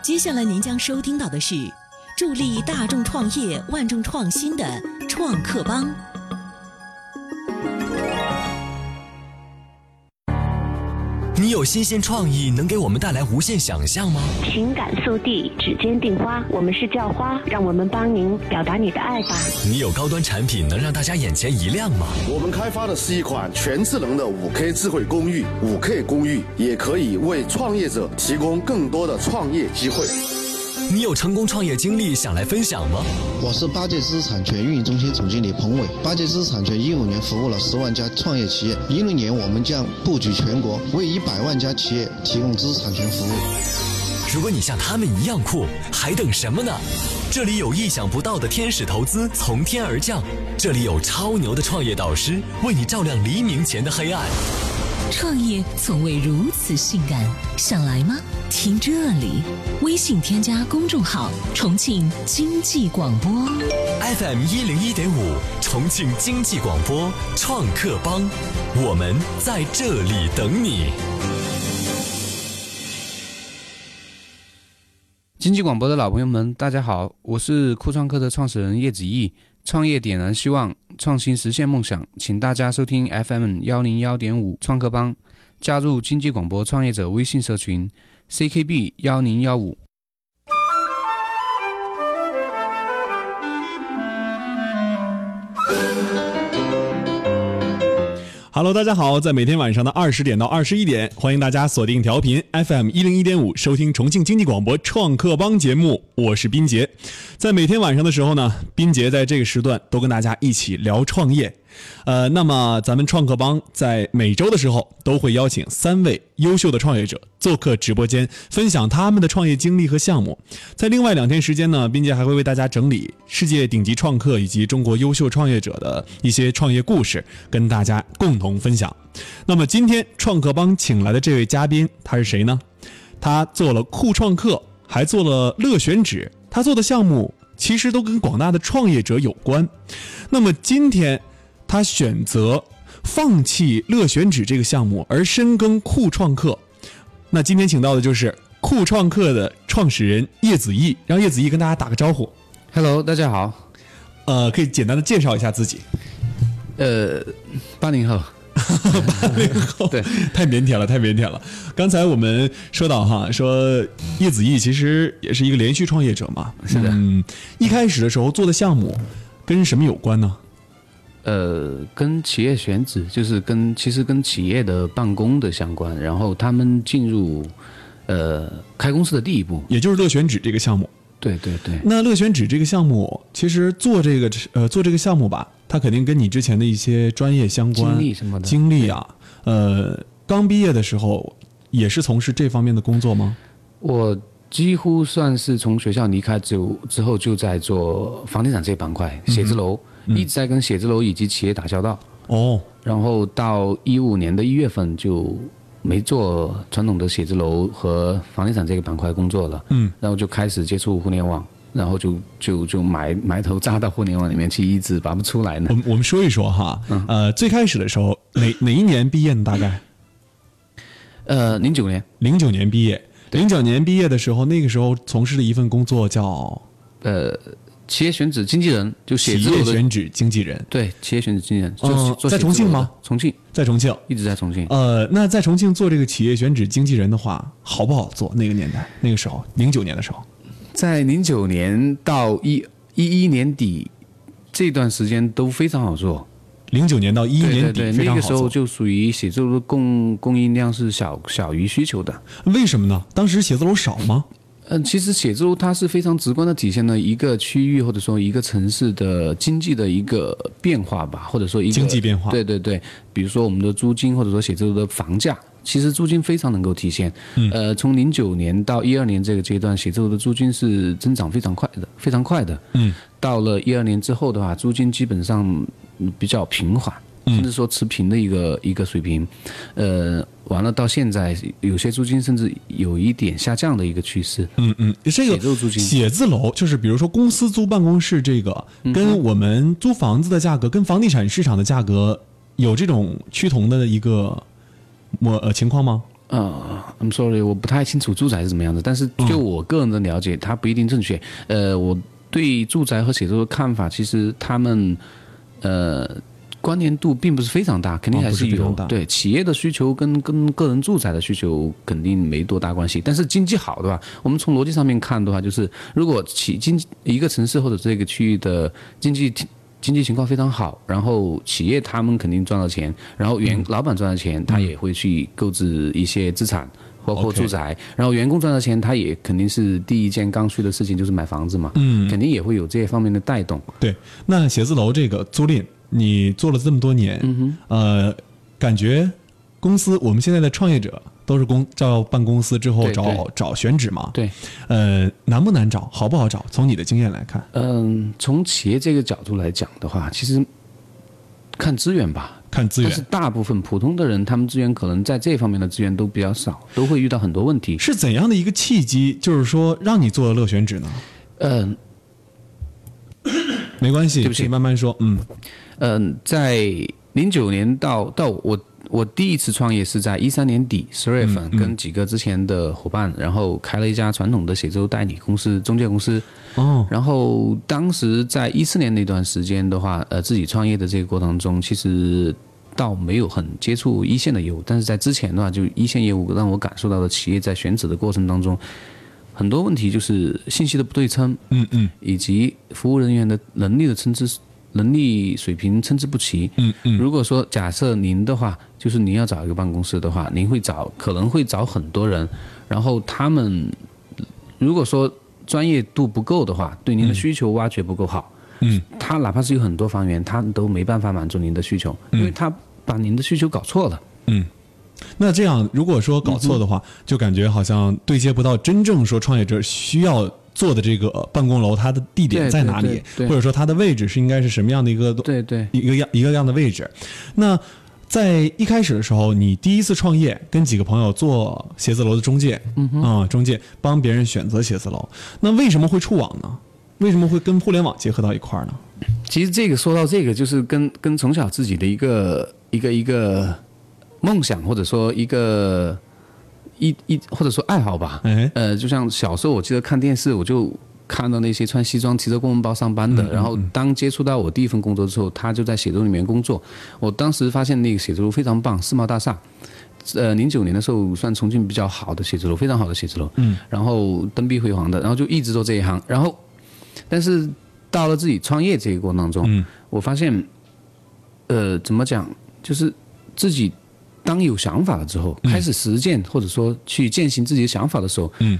接下来您将收听到的是助力大众创业、万众创新的创客帮。你有新鲜创意，能给我们带来无限想象吗？情感速递，指尖订花，我们是叫花，让我们帮您表达你的爱吧。你有高端产品，能让大家眼前一亮吗？我们开发的是一款全智能的五 K 智慧公寓，五 K 公寓也可以为创业者提供更多的创业机会。你有成功创业经历想来分享吗？我是八戒知识产权运营中心总经理彭伟。八戒知识产权一五年服务了十万家创业企业，一六年我们将布局全国，为一百万家企业提供知识产权服务。如果你像他们一样酷，还等什么呢？这里有意想不到的天使投资从天而降，这里有超牛的创业导师为你照亮黎明前的黑暗。创业从未如此性感，想来吗？听这里，微信添加公众号“重庆经济广播 FM 一零一点五，重庆经济广播创客帮，我们在这里等你。经济广播的老朋友们，大家好，我是酷创客的创始人叶子毅。创业点燃希望，创新实现梦想，请大家收听 FM 幺零幺点五创客帮，加入经济广播创业者微信社群 CKB 幺零幺五。Hello，大家好，在每天晚上的二十点到二十一点，欢迎大家锁定调频 FM 一零一点五，收听重庆经济广播创客帮节目，我是斌杰。在每天晚上的时候呢，斌杰在这个时段都跟大家一起聊创业。呃，那么咱们创客帮在每周的时候都会邀请三位优秀的创业者做客直播间，分享他们的创业经历和项目。在另外两天时间呢，斌杰还会为大家整理世界顶级创客以及中国优秀创业者的一些创业故事，跟大家共同分享。那么今天创客帮请来的这位嘉宾，他是谁呢？他做了酷创客，还做了乐选址，他做的项目其实都跟广大的创业者有关。那么今天。他选择放弃乐选址这个项目，而深耕酷创客。那今天请到的就是酷创客的创始人叶子毅，让叶子毅跟大家打个招呼。Hello，大家好。呃，可以简单的介绍一下自己。呃，八零后。八零后，对，太腼腆了，太腼腆了。刚才我们说到哈，说叶子毅其实也是一个连续创业者嘛。是的。嗯，一开始的时候做的项目跟什么有关呢？呃，跟企业选址就是跟其实跟企业的办公的相关，然后他们进入呃开公司的第一步，也就是乐选址这个项目。对对对。那乐选址这个项目，其实做这个呃做这个项目吧，它肯定跟你之前的一些专业相关经历什么的经历啊，呃，刚毕业的时候也是从事这方面的工作吗？我几乎算是从学校离开之后之后就在做房地产这一板块，写字楼。一直在跟写字楼以及企业打交道哦，然后到一五年的一月份就没做传统的写字楼和房地产这个板块工作了，嗯，然后就开始接触互联网，然后就就就埋埋头扎到互联网里面去，一直拔不出来呢。我们我们说一说哈，呃，最开始的时候哪哪一年毕业呢？大概？呃，零九年，零九年毕业，零九年毕业的时候，那个时候从事的一份工作叫呃。企业选址经纪人就写字楼的选址经纪人，对，企业选址经纪人，哦，在重庆吗？重庆，在重庆，一直在重庆。呃，那在重庆做这个企业选址经纪人的话，好不好做？那个年代，那个时候，零九年的时候，在零九年到一一一年底这段时间都非常好做。零九年到一一年底，那个时候就属于写字楼的供供应量是小小于需求的。为什么呢？当时写字楼少吗？嗯，其实写字楼它是非常直观的体现了一个区域或者说一个城市的经济的一个变化吧，或者说一个经济变化。对对对，比如说我们的租金或者说写字楼的房价，其实租金非常能够体现。嗯。呃，从零九年到一二年这个阶段，写字楼的租金是增长非常快的，非常快的。嗯。到了一二年之后的话，租金基本上比较平缓。甚至说持平的一个一个水平，呃，完了到现在有些租金甚至有一点下降的一个趋势。嗯嗯，这个写字楼租金，写字楼就是比如说公司租办公室这个，跟我们租房子的价格，跟房地产市场的价格有这种趋同的一个模呃情况吗？呃，I'm sorry，我不太清楚住宅是怎么样的，但是就我个人的了解，它不一定正确。呃，我对住宅和写作的看法，其实他们呃关联度并不是非常大，肯定哦还是非常大对企业的需求跟跟个人住宅的需求肯定没多大关系。但是经济好的话，我们从逻辑上面看的话，就是如果企经一个城市或者这个区域的经济经济情况非常好，然后企业他们肯定赚到钱，然后员、老板赚到钱，他也会去购置一些资产。包括住宅然后员工赚到钱，他也肯定是第一件刚需的事情就是买房子嘛，嗯肯定也会有这方面的带动。对，那写字楼这个租赁，你做了这么多年，嗯呃，感觉公司我们现在的创业者都是公到办公司之后找找选址嘛，对，呃，难不难找，好不好找？从你的经验来看，嗯，从企业这个角度来讲的话，其实看资源吧。看资源但是大部分普通的人，他们资源可能在这方面的资源都比较少，都会遇到很多问题。是怎样的一个契机，就是说让你做了乐选址呢？嗯没关系，对不起慢慢说。嗯嗯，在零九年到到我我第一次创业是在一三年底十二月份，跟几个之前的伙伴，然后开了一家传统的写字楼代理公司、中介公司。哦，然后当时在一四年那段时间的话，呃，自己创业的这个过程中，其实倒没有很接触一线的业务，但是在之前的话，就一线业务让我感受到了企业在选址的过程当中，很多问题就是信息的不对称，嗯嗯以及服务人员的能力的参差能力水平参差不齐。嗯嗯如果说假设您的话，就是您要找一个办公室的话，您会找可能会找很多人，然后他们如果说专业度不够的话，对您的需求挖掘不够好，嗯，他哪怕是有很多房源，他都没办法满足您的需求，因为他把您的需求搞错了。嗯。那这样，如果说搞错的话，就感觉好像对接不到真正说创业者需要做的这个办公楼，它的地点在哪里或者说它的位置是应该是什么样的一个对对，一个样一个样的位置。那在一开始的时候，你第一次创业，跟几个朋友做写字楼的中介，嗯啊、中介帮别人选择写字楼，那为什么会触网呢？为什么会跟互联网结合到一块儿呢？其实这个说到这个，就是跟跟从小自己的一个一个一个梦想，或者说一个一一或者说爱好吧。哎呃，就像小时候我记得看电视，我就看到那些穿西装提着公文包上班的，然后当接触到我第一份工作之后，他就在写字楼里面工作。我当时发现那个写字楼非常棒，世贸大厦。呃，零九年的时候算重庆比较好的写字楼，非常好的写字楼，嗯，然后灯壁辉煌的，然后就一直做这一行，然后，但是到了自己创业这一过程当中，嗯我发现，呃，怎么讲，就是自己当有想法了之后，开始实践或者说去践行自己的想法的时候，嗯，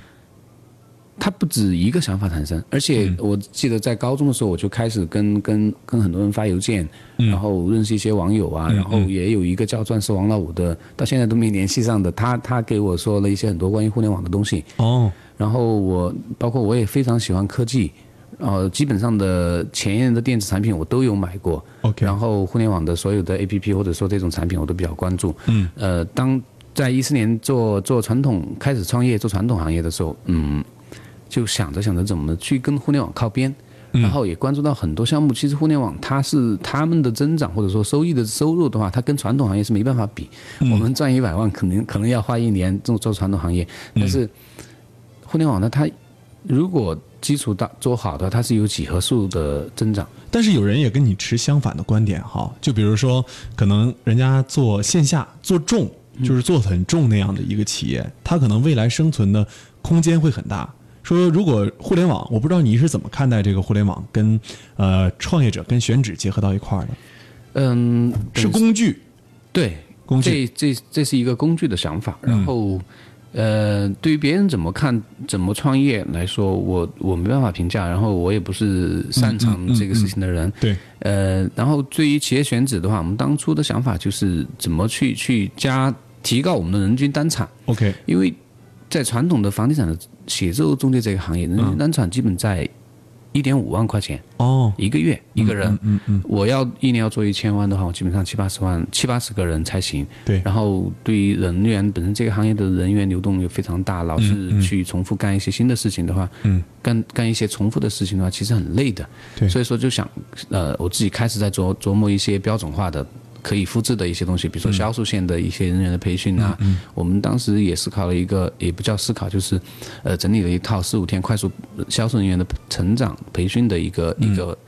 它不止一个想法产生，而且我记得在高中的时候，我就开始跟跟跟很多人发邮件，然后认识一些网友啊，然后也有一个叫钻石王老五的，到现在都没联系上的，他他给我说了一些很多关于互联网的东西，哦，然后我包括我也非常喜欢科技，呃，基本上的前沿的电子产品我都有买过。OK 然后互联网的所有的 APP 或者说这种产品我都比较关注。嗯。呃，当在一四年做做传统开始创业做传统行业的时候，嗯，就想着想着怎么去跟互联网靠边。然后也关注到很多项目，其实互联网它是他们的增长或者说收益的收入的话，它跟传统行业是没办法比。我们赚一百万，可能可能要花一年做做传统行业，但是互联网呢，它如果基础大做好的，它是有几何数的增长。但是有人也跟你持相反的观点哈，就比如说，可能人家做线下做重，就是做很重那样的一个企业，它可能未来生存的空间会很大。说如果互联网，我不知道你是怎么看待这个互联网跟呃创业者跟选址结合到一块儿的，嗯，是工具，对工具嗯这这这是一个工具的想法。然后，呃，对于别人怎么看、怎么创业来说，我我没办法评价。然后我也不是擅长这个事情的人。对，呃，然后对于企业选址的话，我们当初的想法就是怎么去去加提高我们的人均单产，OK，因为在传统的房地产的写字楼中介这个行业，人均单产基本在一点五万块钱。哦，一个月一个人，嗯嗯，我要一年要做一千万的话，我基本上七八十万、七八十个人才行。对。然后对于人员本身这个行业的人员流动又非常大，老是去重复干一些新的事情的话，嗯，干干一些重复的事情的话，其实很累的。对。所以说就想，呃，我自己开始在琢琢磨一些标准化的可以复制的一些东西，比如说销售线的一些人员的培训啊。我们当时也思考了一个，也不叫思考，就是呃整理了一套四五天快速销售人员的成长培训的一个、一个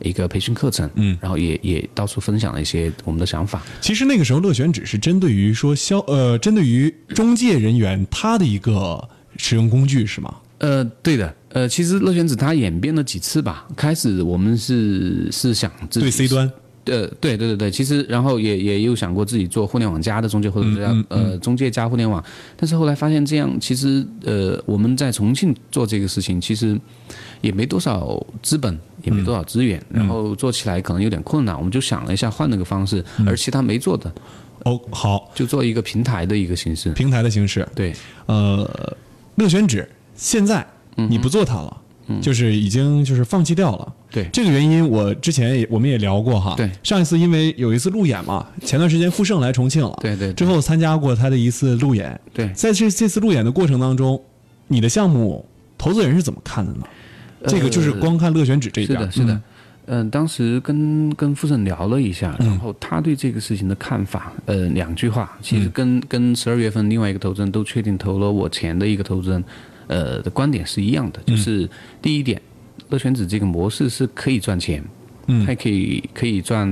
一个培训课程。嗯，然后也也到处分享了一些我们的想法。其实那个时候乐选只是针对于说销呃，针对于中介人员他的一个使用工具是吗？呃，对的，呃，其实乐选子它演变了几次吧。开始我们是是想自己对 C 端，呃，对对对对，其实然后也也有想过自己做互联网加的中介，或者是叫呃中介加互联网，但是后来发现这样其实呃我们在重庆做这个事情，其实也没多少资本，也没多少资源，然后做起来可能有点困难，我们就想了一下换了个方式，而其他没做的，哦，好，就做一个平台的一个形式。平台的形式，对，呃，乐选纸现在你不做它了，就是已经就是放弃掉了。对这个原因，我之前也我们也聊过哈。对上一次因为有一次路演嘛，前段时间富盛来重庆了，对对对之后参加过他的一次路演。对在这这次路演的过程当中，你的项目投资人是怎么看的呢？这个就是光看乐选纸这一边，是的，是的嗯。嗯、当时跟跟傅盛聊了一下，然后他对这个事情的看法，呃，两句话，其实跟、跟十二月份另外一个投资人都确定投了我钱的一个投资人，呃的观点是一样的，就是第一点，乐选子这个模式是可以赚钱，嗯。它可以可以赚，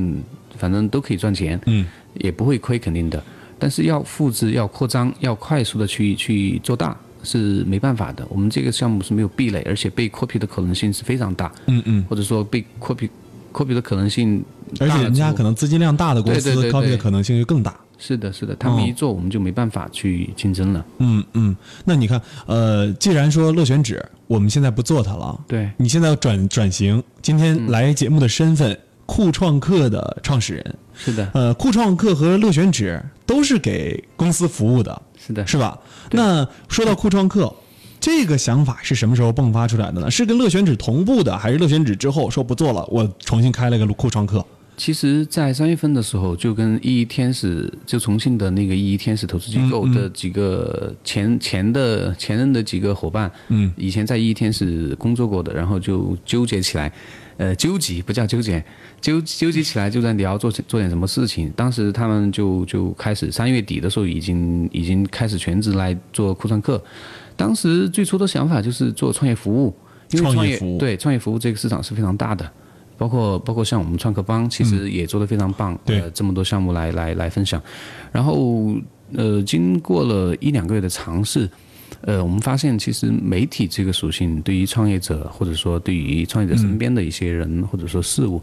反正都可以赚钱，嗯，也不会亏肯定的，但是要复制、要扩张、要快速的去去做大是没办法的。我们这个项目是没有壁垒，而且被 copy 的可能性是非常大，嗯嗯，或者说被 copy copy 的可能性而且人家可能资金量大的公司 copy 的可能性就更大。是的，是的，他们一做，我们就没办法去竞争了。嗯嗯，那你看，呃，既然说乐选纸我们现在不做它了，对你现在要转转型，今天来节目的身份，酷创客的创始人，是的，呃，酷创客和乐选纸都是给公司服务的，是的，是吧？那说到酷创客，这个想法是什么时候迸发出来的呢？是跟乐选纸同步的，还是乐选纸之后说不做了，我重新开了个酷创客？其实，在三月份的时候，就跟一一天使，就重庆的那个一一天使投资机构的几个前前的前任的几个伙伴，嗯，以前在一一天使工作过的，然后就纠结起来，呃，纠结不叫纠结，纠纠结起来就在聊做做点什么事情。当时他们就就开始三月底的时候，已经已经开始全职来做库创客。当时最初的想法就是做创业服务，因为创业创业服务对创业服务这个市场是非常大的。包括包括像我们创客帮，其实也做得非常棒，对。呃，这么多项目来来来分享，然后呃，经过了一两个月的尝试，呃，我们发现其实媒体这个属性对于创业者，或者说对于创业者身边的一些人、或者说事物，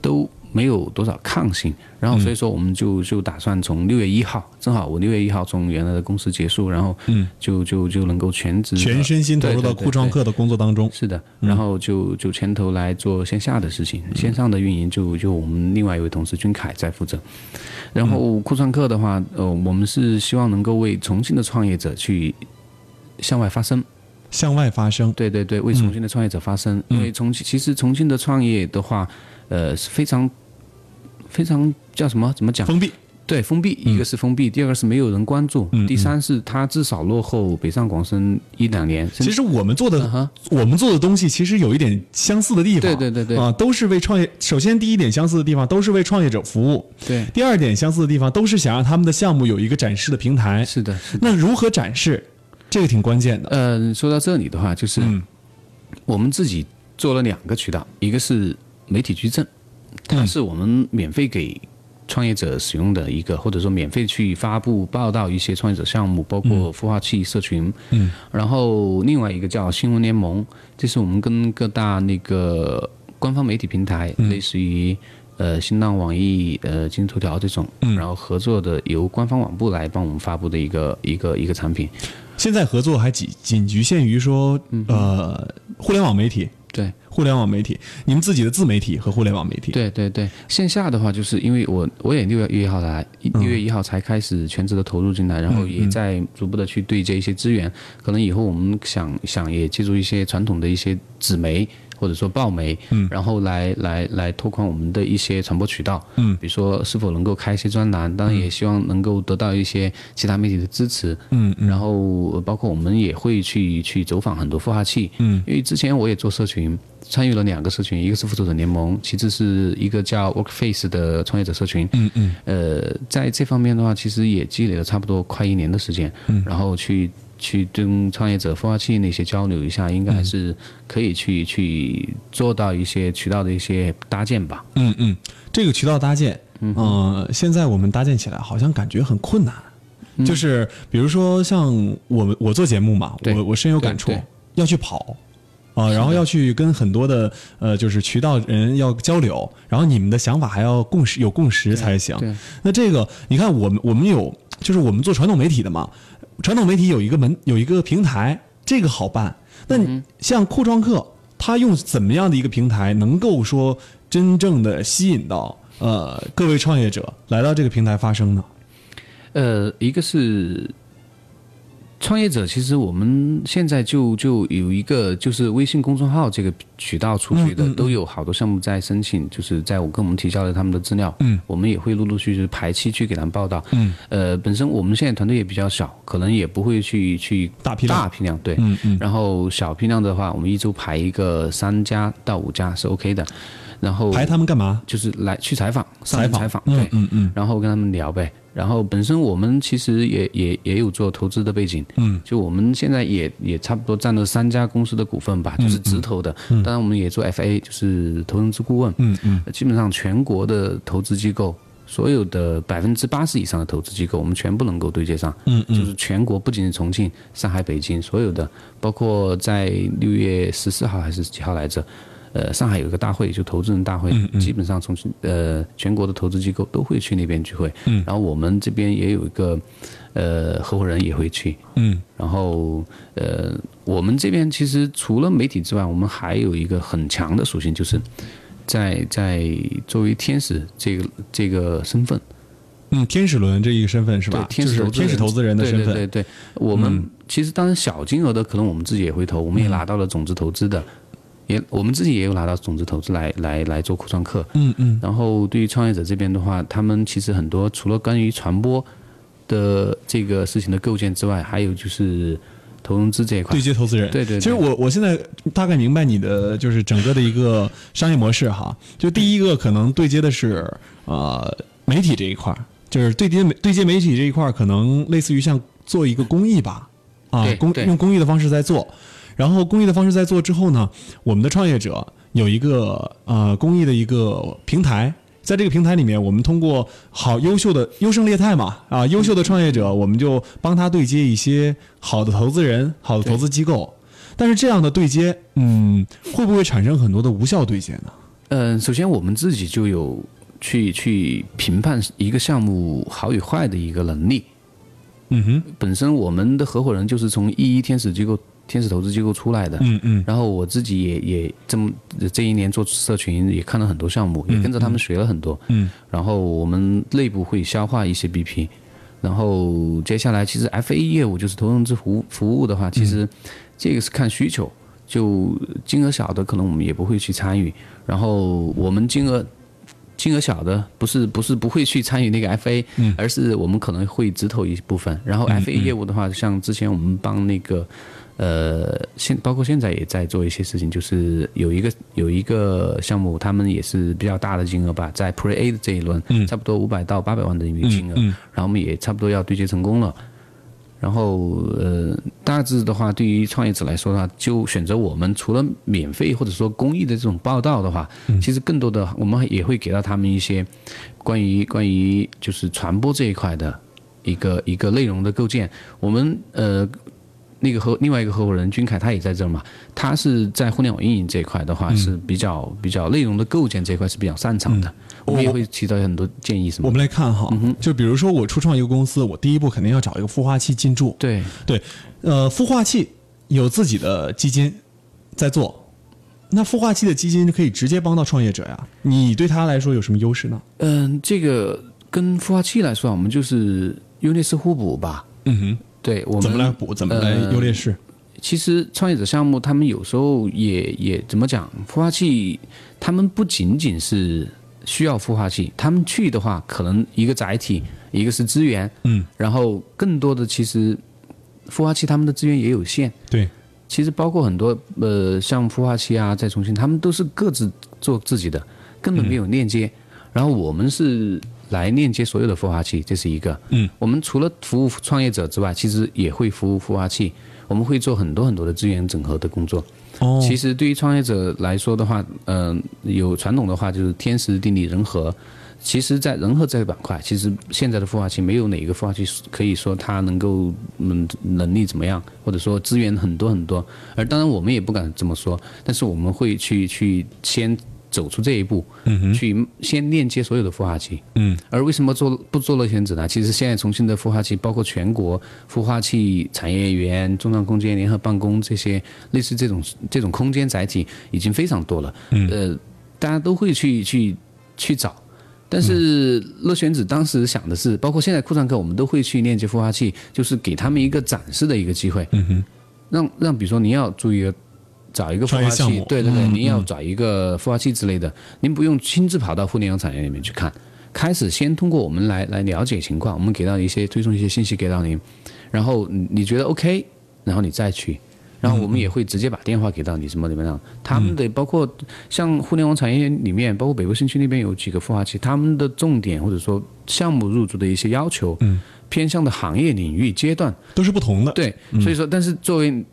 都没有多少抗性。然后所以说我们就就打算从六月一号，正好我六月一号从原来的公司结束，然后就就就能够全职全身心投入到对对对酷创客的工作当中。是的，然后就就牵头来做线下的事情，线上的运营就就我们另外一位同事君凯在负责。然后酷创客的话，呃，我们是希望能够为重庆的创业者去向外发声。向外发声，对对对，为重庆的创业者发声，因为重庆其实重庆的创业的话，呃，是非常非常叫什么？怎么讲？封闭。对，封闭，一个是封闭，第二个是没有人关注，第三是它至少落后北上广深一两年。其实我们做的、嗯我们做的东西其实有一点相似的地方。对对对对啊，都是为创业。首先，第一点相似的地方都是为创业者服务。对，第二点相似的地方都是想让他们的项目有一个展示的平台。是的，是的。那如何展示，这个挺关键的。呃，说到这里的话，就是嗯我们自己做了两个渠道，一个是媒体矩阵，嗯它是我们免费给创业者使用的一个，或者说免费去发布报道一些创业者项目，包括孵化器社群。嗯，然后另外一个叫新闻联盟，这是我们跟各大那个官方媒体平台，嗯。类似于。呃，新浪、网易、呃，今日头条这种，嗯。然后合作的由官方网部来帮我们发布的一个一个一个产品，现在合作还仅仅局限于说，嗯。呃，互联网媒体，对，互联网媒体，你们自己的自媒体和互联网媒体。，对对对，线下的话，就是因为我我也六月一号来，六月一号才开始全职的投入进来，然后也在逐步的去对接一些资源。可能以后我们想想也借助一些传统的一些纸媒或者说报媒，嗯。然后来来来拓宽我们的一些传播渠道，嗯。比如说是否能够开一些专栏，当然也希望能够得到一些其他媒体的支持，嗯嗯。然后呃包括我们也会去去走访很多孵化器，嗯。因为之前我也做社群，参与了两个社群，一个是复仇者联盟，其次是一个叫 Workface 的创业者社群。嗯嗯。呃，在这方面的话，其实也积累了差不多快一年的时间，嗯。然后去去跟创业者孵化器那些交流一下，应该还是可以去去做到一些渠道的一些搭建吧。嗯嗯，这个渠道搭建，嗯、现在我们搭建起来好像感觉很困难。就是比如说像我们我做节目嘛，我我深有感触要去跑。啊、然后要去跟很多的呃，就是渠道人要交流，然后你们的想法还要共识有共识才行。那这个你看，我们我们有，就是我们做传统媒体的嘛，传统媒体有一个门有一个平台，这个好办。那你像酷创客，他用怎么样的一个平台，能够说真正的吸引到呃各位创业者来到这个平台发声呢？呃，一个是创业者，其实我们现在就就有一个就是微信公众号这个渠道出去的，都有好多项目在申请，就是在我跟我们提交了他们的资料，嗯，我们也会陆陆续续排期去给他们报道，嗯，呃，本身我们现在团队也比较小，可能也不会去去大批量。大批量，对，嗯嗯。然后小批量的话，我们一周排一个三家到五家是 OK 的，然后排他们干嘛？就是来去采访，上采访。采访，嗯对，嗯嗯。然后跟他们聊呗。然后本身我们其实也也也有做投资的背景，嗯，就我们现在也也差不多占了三家公司的股份吧，就是直投的。当然我们也做 FA，就是投融资顾问。嗯嗯基本上全国的投资机构，所有的百分之八十以上的投资机构，我们全部能够对接上。嗯嗯就是全国不仅是重庆、上海、北京，所有的，包括在六月十四号还是几号来着？呃，上海有一个大会，就投资人大会，嗯基本上从呃全国的投资机构都会去那边聚会。嗯然后我们这边也有一个呃合伙人也会去。嗯然后呃，我们这边其实除了媒体之外，我们还有一个很强的属性，就是在在作为天使这个这个身份，嗯，天使轮这一个身份是吧？对，天使天使投资人的身份。对对对对，我们、嗯其实当然小金额的可能我们自己也会投，我们也拿到了种子投资的，也我们自己也有拿到种子投资来来来做库创客。嗯嗯然后对于创业者这边的话，他们其实很多除了关于传播的这个事情的构建之外，还有就是投融资这一块对。接投资人。对对对其实我我现在大概明白你的就是整个的一个商业模式哈。就第一个可能对接的是呃媒体这一块儿，就是对接对接媒体这一块儿，可能类似于像做一个公益吧，啊公用公益的方式在做。然后公益的方式在做之后呢，我们的创业者有一个呃公益的一个平台，在这个平台里面，我们通过好优秀的优胜劣汰嘛啊，优秀的创业者，我们就帮他对接一些好的投资人、好的投资机构。但是这样的对接，嗯，会不会产生很多的无效对接呢？嗯，首先我们自己就有去去评判一个项目好与坏的一个能力。嗯哼，本身我们的合伙人就是从一一天使机构、天使投资机构出来的，嗯嗯。然后我自己也也这么这一年做社群，也看了很多项目，也跟着他们学了很多。嗯。然后我们内部会消化一些 BP，然后接下来其实 FA 业务就是投融资服务服务的话，其实这个是看需求，就金额小的可能我们也不会去参与，然后我们金额。金额小的不是不是不会去参与那个 FA，、而是我们可能会直投一部分。然后 FA 业务的话，像之前我们帮那个呃，现包括现在也在做一些事情，就是有一个有一个项目，他们也是比较大的金额吧，在 Pre A 的这一轮，差不多五百到八百万的一个金额，嗯嗯然后我们也差不多要对接成功了。然后呃，大致的话，对于创业者来说的话，就选择我们除了免费或者说公益的这种报道的话，其实更多的我们也会给到他们一些关于关于就是传播这一块的一个一个内容的构建。我们呃那个合另外一个合伙人君凯他也在这儿嘛，他是在互联网运营这一块的话是比较比较内容的构建这一块是比较擅长的，我们也会提到很多建议什么。我们来看哈，就比如说我初创一个公司，我第一步肯定要找一个孵化器进驻。对，对，呃，孵化器有自己的基金在做，那孵化器的基金可以直接帮到创业者呀。你对他来说有什么优势呢？嗯，这个跟孵化器来说啊，我们就是优劣势互补吧。嗯对，我，们怎么来补？怎么来呃优劣势？其实创业者项目他们有时候也也怎么讲，孵化器他们不仅仅是需要孵化器，他们去的话可能一个载体，一个是资源，嗯，然后更多的其实孵化器他们的资源也有限，对，其实包括很多呃，像孵化器啊，在重庆，他们都是各自做自己的，根本没有链接。然后我们是来链接所有的孵化器，这是一个。嗯，我们除了服务创业者之外，其实也会服务孵化器，我们会做很多很多的资源整合的工作。哦，其实对于创业者来说的话，嗯、有传统的话就是天时地利人和。其实，在人和这个板块，其实现在的孵化器没有哪一个孵化器可以说它能够嗯能力怎么样，或者说资源很多很多。而当然我们也不敢这么说，但是我们会去去先走出这一步，嗯去先链接所有的孵化器。嗯，而为什么做不做乐选子呢？其实现在重庆的孵化器，包括全国孵化器产业园、中创空间、联合办公这些类似这种这种空间载体已经非常多了。嗯呃，大家都会去去去找。但是乐选子当时想的是，包括现在库创客，我们都会去链接孵化器，就是给他们一个展示的一个机会。嗯哼，让让比如说你要注意找一个孵化器对对对，嗯您要找一个孵化器之类的，您不用亲自跑到互联网产业里面去看，开始先通过我们来来了解情况，我们给到一些推送一些信息给到您，然后你你觉得 OK，然后你再去。然后我们也会直接把电话给到你什么怎么样？他们的包括像互联网产业里面，包括北部新区那边有几个孵化器，他们的重点或者说项目入驻的一些要求，偏向的行业领域阶段，都是不同的。对，所以说，但是作为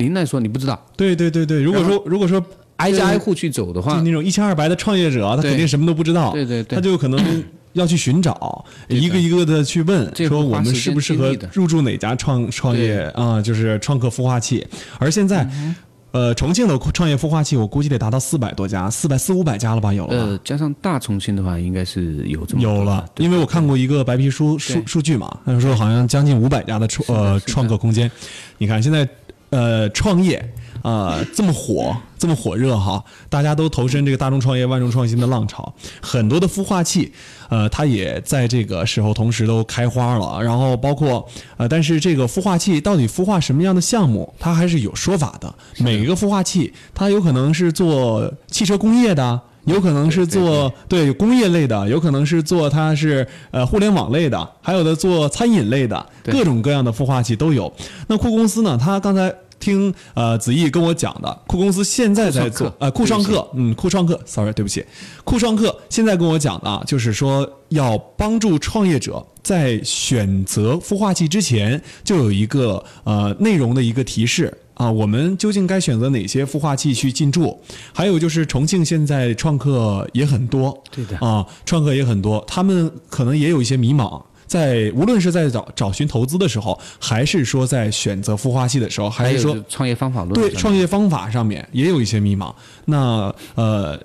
您来说，你不知道，对对对对，如果说如果说挨家挨户去走的话就话那，种一清二白的创业者，他肯定什么都不知道，对对对他就可能 要去寻找，一个一个的去问，说我们适不适合入驻哪家创创业啊？就是创客孵化器。而现在，嗯呃，重庆的创业孵化器，我估计得达到四百多家，四百四五百家了吧？有了吧？呃，加上大重庆的话，应该是有这么有了，因为我看过一个白皮书数数据嘛，他说好像将近五百家的创呃创客空间。你看现在呃创业啊、呃这么火，这么火热哈，大家都投身这个大众创业、万众创新的浪潮，很多的孵化器呃它也在这个时候同时都开花了，然后包括呃，但是这个孵化器到底孵化什么样的项目，它还是有说法的。每一个孵化器它有可能是做汽车工业的。有可能是做对有工业类的，有可能是做它是呃互联网类的，还有的做餐饮类的，各种各样的孵化器都有。那酷公司呢？它刚才听呃子毅跟我讲的，酷公司现在在做呃酷创对客，嗯，酷创客，sorry，对不起，酷创客现在跟我讲的啊，就是说要帮助创业者在选择孵化器之前，就有一个呃内容的一个提示。啊，我们究竟该选择哪些孵化器去进驻？还有就是重庆现在创客也很多，对的啊，创客也很多，他们可能也有一些迷茫。在无论是在找找寻投资的时候，还是说在选择孵化器的时候，还是说就创业方法论对创业方法上面也有一些迷茫。那呃，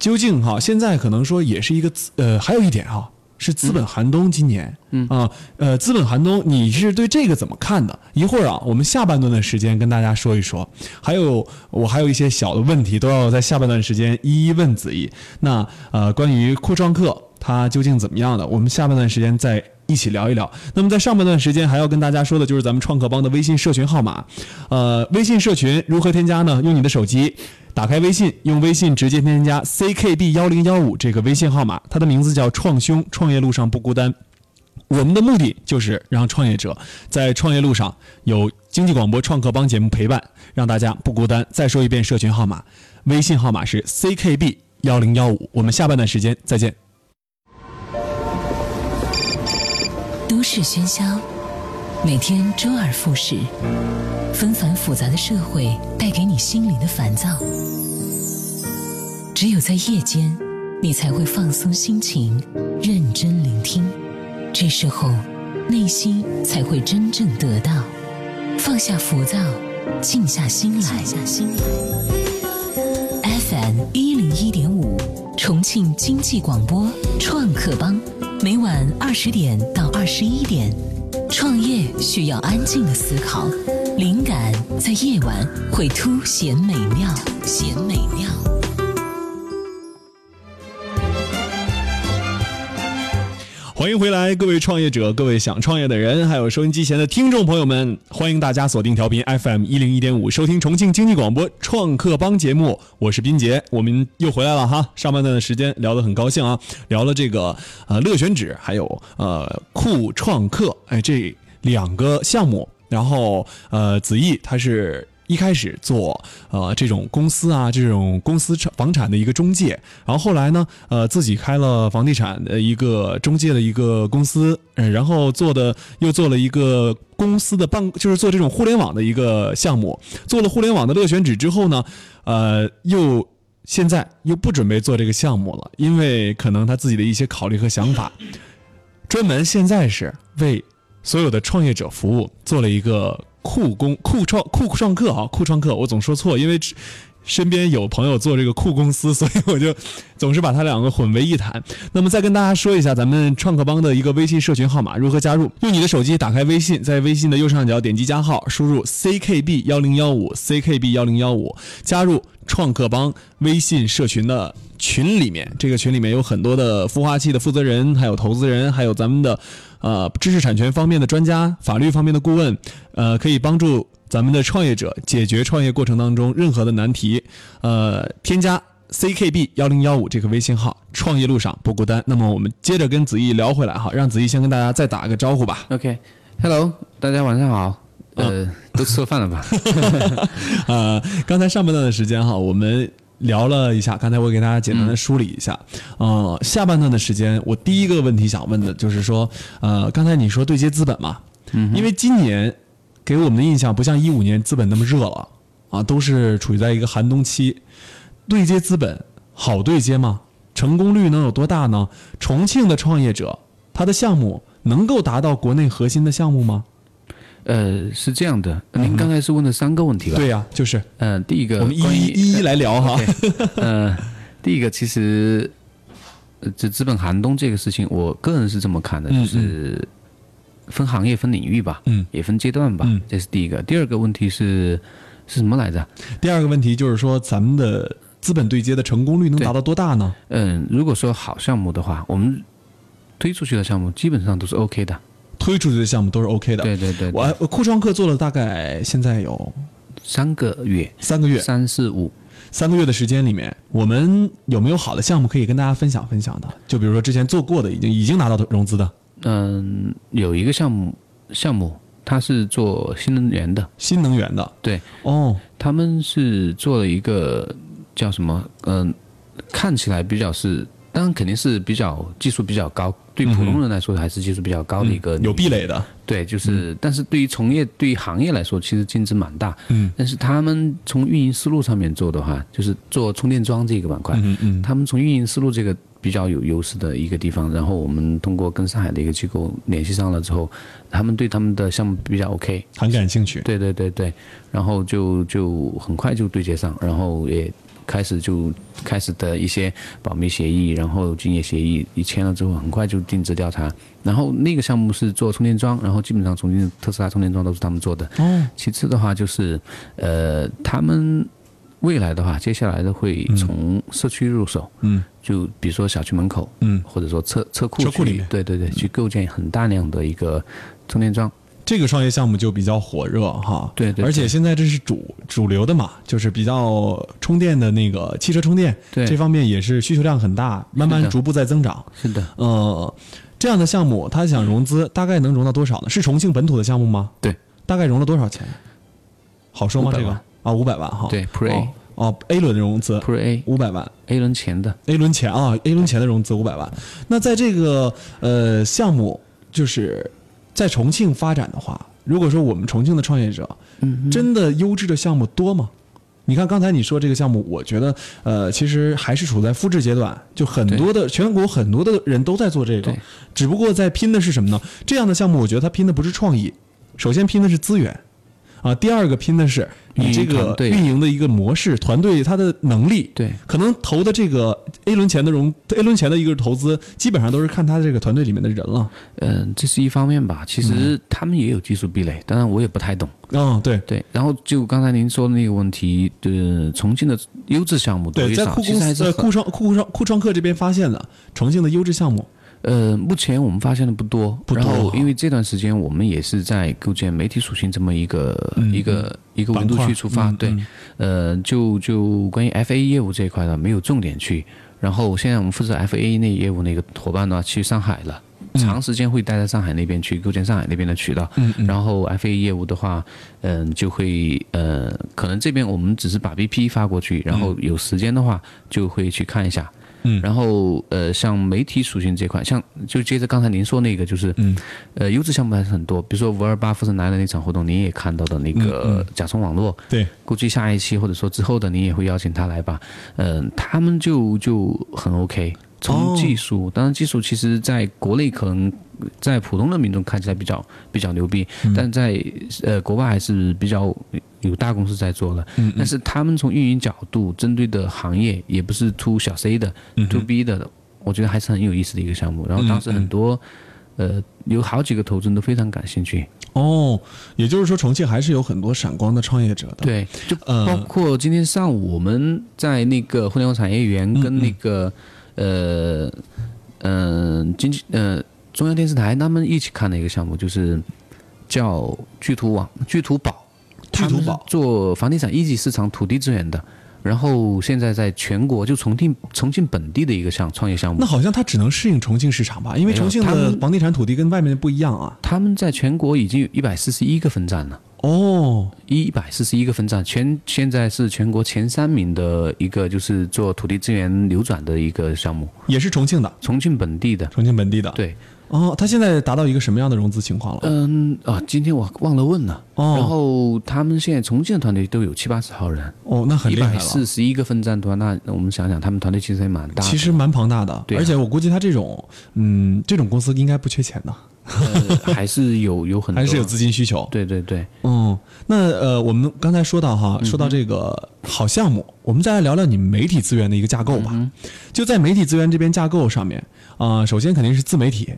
究竟哈，现在可能说也是一个呃，还有一点哈，是资本寒冬今年，嗯啊呃，资本寒冬，你是对这个怎么看的？一会儿啊，我们下半段的时间跟大家说一说。还有我还有一些小的问题，都要在下半段时间一一问子怡。那呃，关于酷创客它究竟怎么样的，我们下半段时间再。一起聊一聊。那么在上半段时间还要跟大家说的就是咱们创客帮的微信社群号码，呃，微信社群如何添加呢？用你的手机打开微信，用微信直接添加 ckb 幺零幺五这个微信号码，它的名字叫创兄，创业路上不孤单。我们的目的就是让创业者在创业路上有经济广播创客帮节目陪伴，让大家不孤单。再说一遍，社群号码，微信号码是 ckb 幺零幺五。我们下半段时间再见。都市喧嚣，每天周而复始，纷繁复杂的社会带给你心灵的烦躁。只有在夜间，你才会放松心情，认真聆听。这时候，内心才会真正得到放下浮躁，静下心来。FM 一零一点五，重庆经济广播创客帮，每晚二十点到二十一点。创业需要安静的思考，灵感在夜晚会凸显美妙，显美妙。欢迎回来，各位创业者，各位想创业的人，还有收音机前的听众朋友们，欢迎大家锁定调频 FM 一零一点五，收听重庆经济广播创客帮节目，我是斌杰，我们又回来了哈。上半段的时间聊得很高兴啊，聊了这个呃乐选址，还有呃酷创客，哎这两个项目，然后呃子毅他是。一开始做呃这种公司啊，这种公司房产的一个中介，然后后来呢，呃自己开了房地产的一个中介的一个公司，嗯，然后做的又做了一个公司的办，就是做这种互联网的一个项目，做了互联网的乐选址之后呢，呃，又现在又不准备做这个项目了，因为可能他自己的一些考虑和想法，专门现在是为所有的创业者服务，做了一个。酷工酷创酷创客啊，酷创客，我总说错，因为身边有朋友做这个酷公司，所以我就总是把它两个混为一谈。那么再跟大家说一下，咱们创客帮的一个微信社群号码如何加入？用你的手机打开微信，在微信的右上角点击加号，输入 ckb 幺零幺五 ckb 幺零幺五，加入创客帮微信社群的群里面。这个群里面有很多的孵化器的负责人，还有投资人，还有咱们的。呃，知识产权方面的专家，法律方面的顾问，呃，可以帮助咱们的创业者解决创业过程当中任何的难题。呃，添加 ckb 幺零幺五这个微信号，创业路上不孤单。那么我们接着跟子毅聊回来哈，让子毅先跟大家再打个招呼吧。OK，Hello，大家晚上好。呃，都吃了饭了吧？呃，刚才上半段的时间哈，我们。聊了一下，刚才我给大家简单的梳理一下。呃，下半段的时间，我第一个问题想问的就是说，呃，刚才你说对接资本嘛，嗯因为今年给我们的印象不像一五年资本那么热了啊，都是处于在一个寒冬期。对接资本好对接吗？成功率能有多大呢？重庆的创业者他的项目能够达到国内核心的项目吗？呃，是这样的，您刚才是问了三个问题吧？对呀，就是，嗯，第一个，我们一一一一来聊哈。嗯，第一个其实，这资本寒冬这个事情，我个人是这么看的，就是分行业、分领域吧，嗯，也分阶段吧，这是第一个。第二个问题是是什么来着？第二个问题就是说，咱们的资本对接的成功率能达到多大呢？嗯，如果说好项目的话，我们推出去的项目基本上都是 OK 的。推出去的项目都是 OK 的。对对对，我库创客做了大概现在有三个月，三个月，三四五，三个月的时间里面，我们有没有好的项目可以跟大家分享分享的？就比如说之前做过的，已经已经拿到融资的。嗯，有一个项目，项目它是做新能源的，新能源的。对，哦，他们是做了一个叫什么？嗯，看起来比较是。当然肯定是比较技术比较高，对普通人来说还是技术比较高的一个有壁垒的。对，就是，但是对于从业对于行业来说，其实竞争蛮大。嗯，但是他们从运营思路上面做的话，就是做充电桩这个板块，嗯嗯，他们从运营思路这个比较有优势的一个地方。然后我们通过跟上海的一个机构联系上了之后，他们对他们的项目比较 OK，很感兴趣。对对对对，然后就就很快就对接上，然后也。开始就开始的一些保密协议，然后竞业协议一签了之后，很快就定制调查。然后那个项目是做充电桩，然后基本上重庆特斯拉充电桩都是他们做的。哦。其次的话就是，呃，他们未来的话，接下来的会从社区入手。嗯。就比如说小区门口。嗯。或者说车车库。车库里面。对对对，去构建很大量的一个充电桩。这个创业项目就比较火热哈，对对，而且现在这是主主流的嘛，就是比较充电的那个汽车充电，对这方面也是需求量很大，慢慢逐步在增长。是的，呃，这样的项目他想融资，大概能融到多少呢？是重庆本土的项目吗？对，大概融了多少钱？好说吗？这个啊，五百万哈。对，Pre 哦，A 轮的融资，Pre 五百万，A 轮前的，A 轮前啊，A 轮前的融资五百万。那在这个呃项目，就是在重庆发展的话。如果说我们重庆的创业者，真的优质的项目多吗？你看刚才你说这个项目，我觉得呃，其实还是处在复制阶段，就很多的全国很多的人都在做这个，只不过在拼的是什么呢？这样的项目，我觉得他拼的不是创意，首先拼的是资源。啊，第二个拼的是你这个运营的一个模式，团队它的能力，对，可能投的这个 A 轮钱的融 A 轮钱的一个投资，基本上都是看他这个团队里面的人了。嗯，这是一方面吧。其实他们也有技术壁垒，当然我也不太懂。嗯，对对。然后就刚才您说的那个问题，呃，重庆的优质项目对，在库公司、库创、库创、库创客这边发现了重庆的优质项目。呃，目前我们发现的不多，不多然后因为这段时间我们也是在构建媒体属性这么一个、嗯一个一个维度去出发，对呃，就就关于 FA 业务这一块呢，没有重点去。然后现在我们负责 FA 那业务那个伙伴呢，去上海了。长时间会待在上海那边去构建上海那边的渠道，嗯嗯。然后 FA 业务的话，嗯、就会呃，可能这边我们只是把 BP 发过去，然后有时间的话就会去看一下，嗯然后呃，像媒体属性这块，像就接着刚才您说那个，就是嗯呃，优质项目还是很多，比如说五二八富士来的那场活动，您也看到的那嗯个甲虫网络，对，估计下一期或者说之后的，您也会邀请他来吧。嗯、他们就就很 OK。哦从技术，当然技术其实在国内可能在普通的民众看起来比较比较牛逼，嗯但在呃国外还是比较有大公司在做了。嗯但是他们从运营角度针对的行业也不是 to 小 C 的、to 嗯 B 的，我觉得还是很有意思的一个项目。然后当时很多、呃有好几个投资人都非常感兴趣。哦，也就是说重庆还是有很多闪光的创业者的。，对，就呃包括今天上午我们在那个互联网产业园跟那个、呃嗯、经济呃中央电视台他们一起看的一个项目，就是叫巨图网巨图宝他们是做房地产一级市场土地资源的。然后现在在全国就重庆重庆本地的一个项创业项目那，好像它只能适应重庆市场吧？因为重庆的房地产土地跟外面的不一样啊。他们在全国已经有一百四十一个分站了。哦，一百四十一个分站，全现在是全国前三名的一个，就是做土地资源流转的一个项目，也是重庆的，重庆本地的。重庆本地的。。对，哦，他现在达到一个什么样的融资情况了？嗯啊，今天我忘了问了。哦然后他们现在重庆的团队都有七八十号人，哦，那很厉害了。百四十一个分站的话，那那我们想想，他们团队其实也蛮大的。其实蛮庞大的，对啊而且我估计他这种，嗯，这种公司应该不缺钱的，呃还是有有很多，还是有资金需求。对对对，嗯，那呃，我们刚才说到嗯哈，说到这个好项目，我们再来聊聊你们媒体资源的一个架构吧。嗯就在媒体资源这边架构上面啊、首先肯定是自媒体，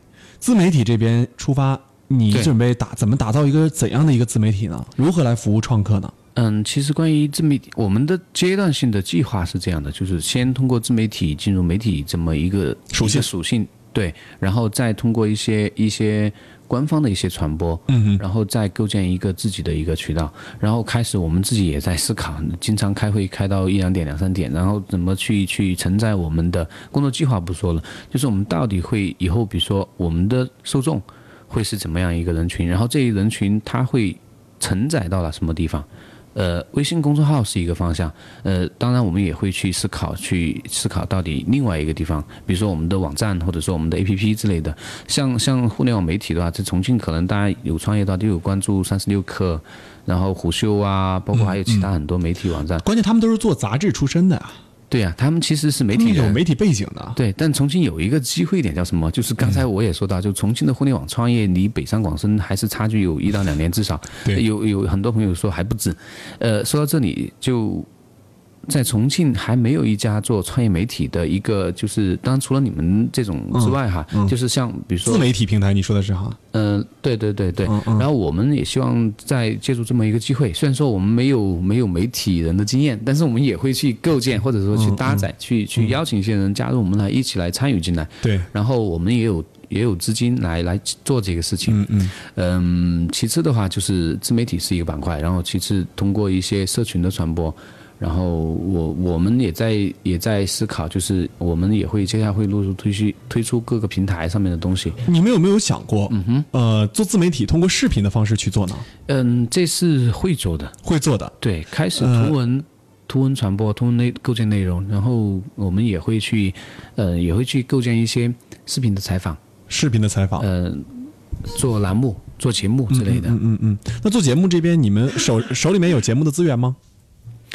自媒体这边出发，你准备打怎么打造一个怎样的一个自媒体呢？如何来服务创客呢？嗯，其实关于自媒体，我们的阶段性的计划是这样的，就是先通过自媒体进入媒体这么一个属性属性，对，然后再通过一些一些官方的一些传播，嗯哼然后再构建一个自己的一个渠道，然后开始我们自己也在思考，经常开会开到一两点、两三点，然后怎么去去承载我们的工作计划不说了，就是我们到底会以后，比如说我们的受众会是怎么样一个人群，然后这一人群他会承载到了什么地方。呃，微信公众号是一个方向，呃，当然我们也会去思考，去思考到底另外一个地方，比如说我们的网站，或者说我们的 APP 之类的。像像互联网媒体的话，在重庆可能大家有创业的话，都有关注三十六氪，然后虎嗅啊，包括还有其他很多媒体网站。关键他们都是做杂志出身的呀，对啊，他们其实是媒体人，有媒体背景的。对，但重庆有一个机会点叫什么？就是刚才我也说到，就重庆的互联网创业离北上广深还是差距有一到两年，至少对有有很多朋友说还不止。呃，说到这里，就在重庆还没有一家做创业媒体的一个，就是当然除了你们这种之外哈，就是像比如说自媒体平台，你说的是哈？嗯，对对对对。然后我们也希望再借助这么一个机会，虽然说我们没有没有媒体人的经验，但是我们也会去构建或者说去搭载，去去邀请一些人加入我们来一起来参与进来。对，然后我们也有也有资金来来做这个事情。嗯嗯嗯，其次的话就是自媒体是一个板块，然后其次通过一些社群的传播，然后我我们也在也在思考，就是我们也会接下来会陆续推出推出各个平台上面的东西。你们有没有想过，嗯哼，呃，做自媒体通过视频的方式去做呢？嗯，这是会做的，会做的。对，开始呃图文。图文传播、图文内构建内容，然后我们也会去，呃，也会去构建一些视频的采访，视频的采访，呃，做栏目、做节目之类的。嗯嗯嗯。那做节目这边，你们手手里面有节目的资源吗？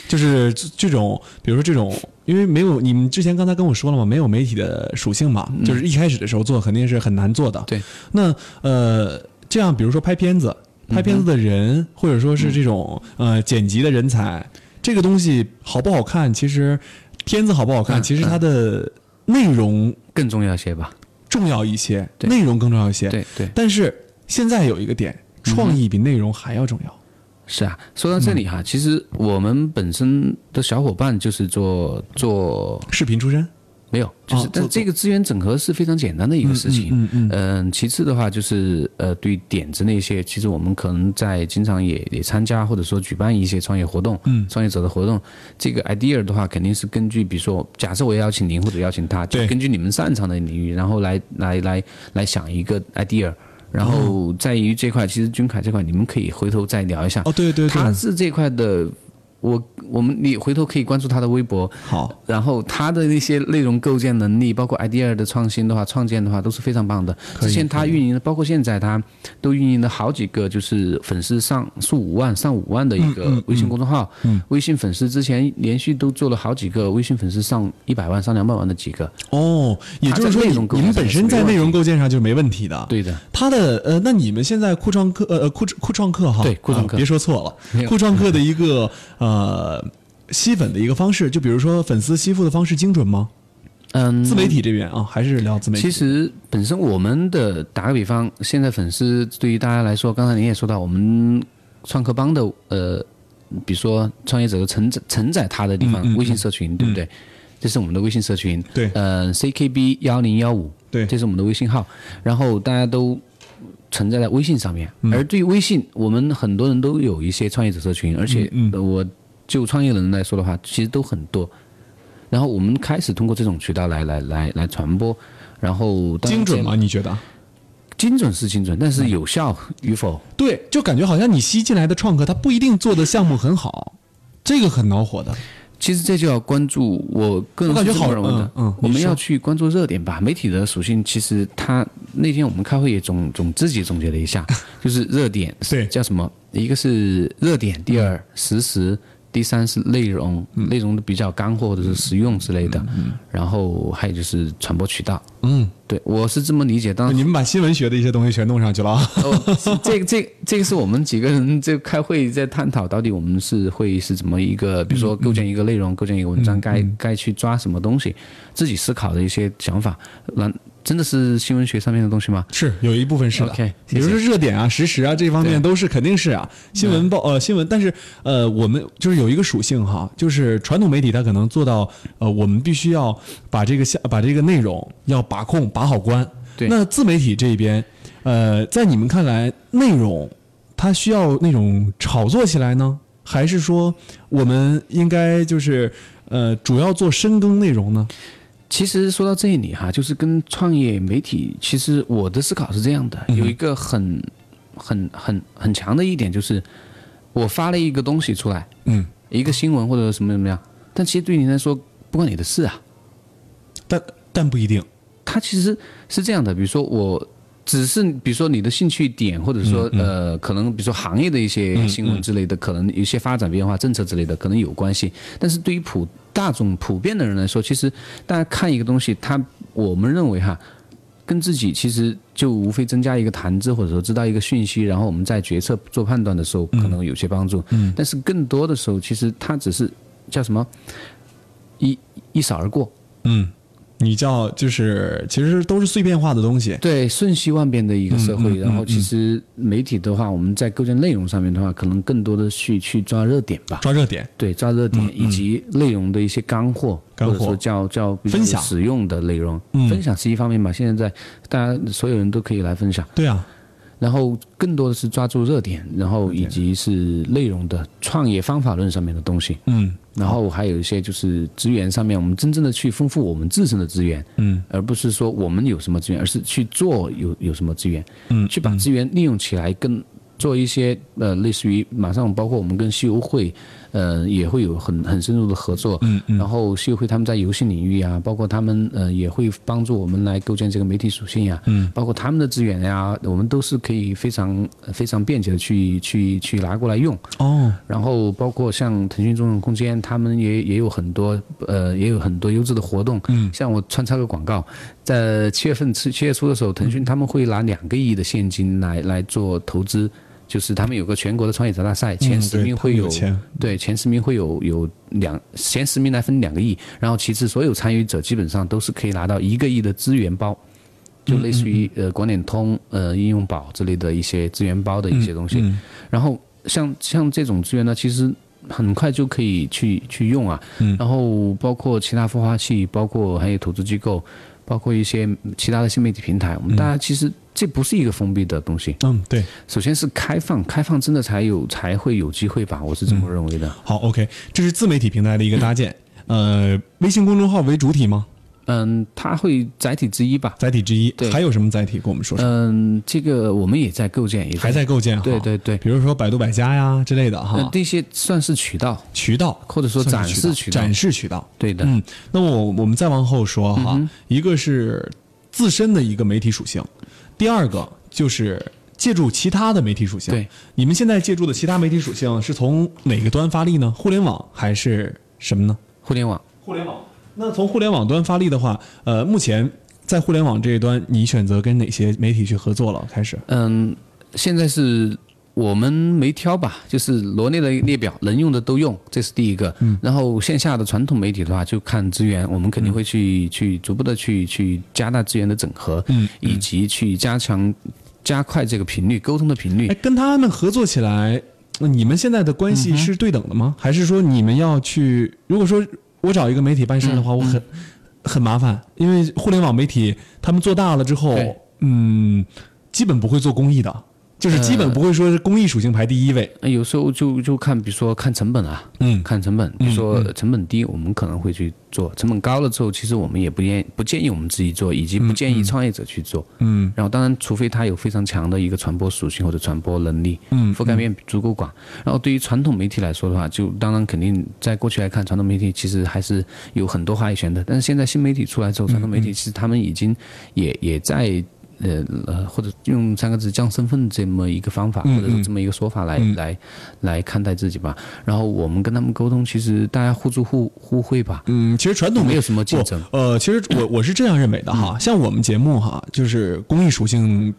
就是这这种，比如说这种，因为没有你们之前刚才跟我说了嘛，没有媒体的属性嘛，就是一开始的时候做肯定是很难做的。嗯对。那呃，这样比如说拍片子，拍片子的人，或者说是这种呃剪辑的人才，这个东西好不好看，其实片子好不好看，嗯其实它的内容更重要些吧。重要一些，内容更重要一些。对对，但是现在有一个点，创意比内容还要重要。是啊。说到这里哈，其实我们本身的小伙伴就是做做视频出身，没有，就是哦但这个资源整合是非常简单的一个事情。嗯嗯嗯其次的话就是呃，对点子那些，其实我们可能在经常也也参加或者说举办一些创业活动，嗯创业者的活动。这个 idea 的话，肯定是根据比如说，假设我邀请您或者邀请他，就对根据你们擅长的领域，然后来来来来想一个 idea。然后在于这块，其实军凯这块，你们可以回头再聊一下。哦，对对对，他是这块的，我我们你回头可以关注他的微博，好，然后他的那些内容构建能力，包括 idea 的创新的话、创建的话，都是非常棒的。之前他运营的，包括现在他都运营了好几个，就是粉丝上数五万、上五万的一嗯个微信公众号。嗯。微信粉丝之前连续都做了好几个，微信粉丝上一百万、上两百万的几个。哦，也就是说你他在内容构你们本身在内容构建上就是没问题的。对的，他的呃，那你们现在酷创客呃呃酷酷创客哈，对酷创客啊别说错了，酷创客的一个呃吸粉的一个方式，就比如说粉丝吸附的方式精准吗？嗯，自媒体这边啊，还是聊自媒体？其实本身我们的打个比方，现在粉丝对于大家来说，刚才您也说到，我们创客帮的呃，比如说创业者的承载承载他的地方，嗯嗯微信社群，对不对？这是我们的微信社群，对呃，CKB 幺零幺五，对这是我们的微信号，然后大家都存在在微信上面。嗯而对于微信，我们很多人都有一些创业者社群，而且我就创业的人来说的话，其实都很多。然后我们开始通过这种渠道来来来来传播，然后精准吗？你觉得？精准是精准，但是有效与否，对，就感觉好像你吸进来的创客，他不一定做的项目很好，这个很恼火的。其实这就要关注。我个人我感觉好认为的嗯嗯我们要去关注热点吧。媒体的属性，其实它那天我们开会也总总自己总结了一下，就是热点对叫什么？一个是热点，第二实时。第三是内容，嗯内容的比较干货或者是实用之类的，然后还有就是传播渠道。嗯，对我是这么理解。当然你们把新闻学的一些东西全弄上去了啊。哦，这个这个这个是我们几个人这开会在探讨，到底我们是会是怎么一个，比如说构建一个内容，构建一个文章，该该去抓什么东西，自己思考的一些想法，那真的是新闻学上面的东西吗？是有一部分是的 OK，比如说热点啊、实时啊这方面都是肯定是啊。新闻报呃新闻，但是呃我们就是有一个属性哈，就是传统媒体它可能做到呃我们必须要把这个下把这个内容要把控把好关。对那自媒体这边，呃，在你们看来，内容它需要那种炒作起来呢，还是说我们应该就是呃主要做深耕内容呢？其实说到这里哈，就是跟创业媒体，其实我的思考是这样的，有一个很很很很强的一点就是，我发了一个东西出来，嗯，一个新闻或者什么怎么样，但其实对你来说不关你的事啊。但但不一定。它其实是这样的，比如说我只是比如说你的兴趣点，或者说、呃，可能比如说行业的一些新闻之类的，可能有一些发展变化、政策之类的，可能有关系。但是对于普大众普遍的人来说，其实大家看一个东西，它我们认为哈。跟自己其实就无非增加一个谈资，或者说知道一个讯息，然后我们在决策做判断的时候可能有些帮助。嗯，但是更多的时候，其实它只是叫什么一一扫而过。嗯，你叫就是其实都是碎片化的东西。对，瞬息万变的一个社会。嗯嗯然后，其实媒体的话，我们在构建内容上面的话，可能更多的去去抓热点吧。抓热点，对，抓热点以及内容的一些干货，干货或者说叫叫分享使用的内容。嗯分享是一方面吧，现在在大家所有人都可以来分享。对啊，然后更多的是抓住热点，然后以及是内容的创业方法论上面的东西。嗯。然后还有一些就是资源上面，我们真正的去丰富我们自身的资源，嗯。而不是说我们有什么资源，而是去做有有什么资源，嗯去把资源利用起来，跟做一些呃类似于马上包括我们跟西游会，呃也会有很很深入的合作，嗯嗯然后西游会他们在游戏领域啊，包括他们呃也会帮助我们来构建这个媒体属性呀、嗯包括他们的资源呀，我们都是可以非常非常便捷的去去去拿过来用，哦，然后包括像腾讯中文空间，他们也也有很多呃也有很多优质的活动。嗯像我穿插个广告，在七月份七七月初的时候，腾讯他们会拿两个亿的现金来来做投资。就是他们有个全国的创业者大赛，前十名会有对前十名会有有两前十名来分两个亿，然后其次所有参与者基本上都是可以拿到一个亿的资源包，就类似于呃广点通呃应用宝之类的一些资源包的一些东西。然后像像这种资源呢，其实很快就可以去去用啊。嗯然后包括其他孵化器，包括还有投资机构，包括一些其他的新媒体平台，我们大家其实这不是一个封闭的东西。嗯，对，首先是开放，开放真的才有才会有机会吧，我是这么认为的。好，OK，这是自媒体平台的一个搭建。呃，微信公众号为主体吗？嗯，它会载体之一吧。载体之一，对还有什么载体？跟我们说说。嗯，这个我们也在构建，也还在构建哈，对对对比如说百度百家呀之类的哈呃，，这些算是渠道，渠道或者说展示渠道展示渠道。对的。嗯，那么我我们再往后说哈，嗯一个是自身的一个媒体属性，第二个就是借助其他的媒体属性。对，你们现在借助的其他媒体属性是从哪个端发力呢？互联网还是什么呢？互联网，互联网。那从互联网端发力的话，呃，目前在互联网这一端，你选择跟哪些媒体去合作了？开始？嗯，现在是我们没挑吧，就是罗列的列表，能用的都用，这是第一个。嗯，然后线下的传统媒体的话，就看资源，我们肯定会去、去逐步的去去加大资源的整合，嗯以及去加强加快这个频率沟通的频率哎，。跟他们合作起来，那你们现在的关嗯系是对等的吗？还是说你们要去？如果说我找一个媒体办事的话，嗯我很很麻烦，因为互联网媒体他们做大了之后，嗯，基本不会做公益的，就是基本不会说是公益属性排第一位。呃有时候就就看，比如说看成本啊，嗯看成本，比如说成本低，我们可能会去做；成本高了之后，其实我们也不建不建议我们自己做，以及不建议创业者去做。嗯然后，当然，除非他有非常强的一个传播属性或者传播能力，嗯覆盖面足够广。然后，对于传统媒体来说的话，就当然肯定在过去来看，传统媒体其实还是有很多话语权的。但是现在新媒体出来之后，传统媒体其实他们已经也也在。呃呃，或者用三个字降身份这么一个方法，嗯或者说这么一个说法来、嗯来来看待自己吧。然后我们跟他们沟通，其实大家互助互互惠吧。嗯，其实传统没有什么竞争呃，其实我我是这样认为的嗯哈，像我们节目哈，就是公益属性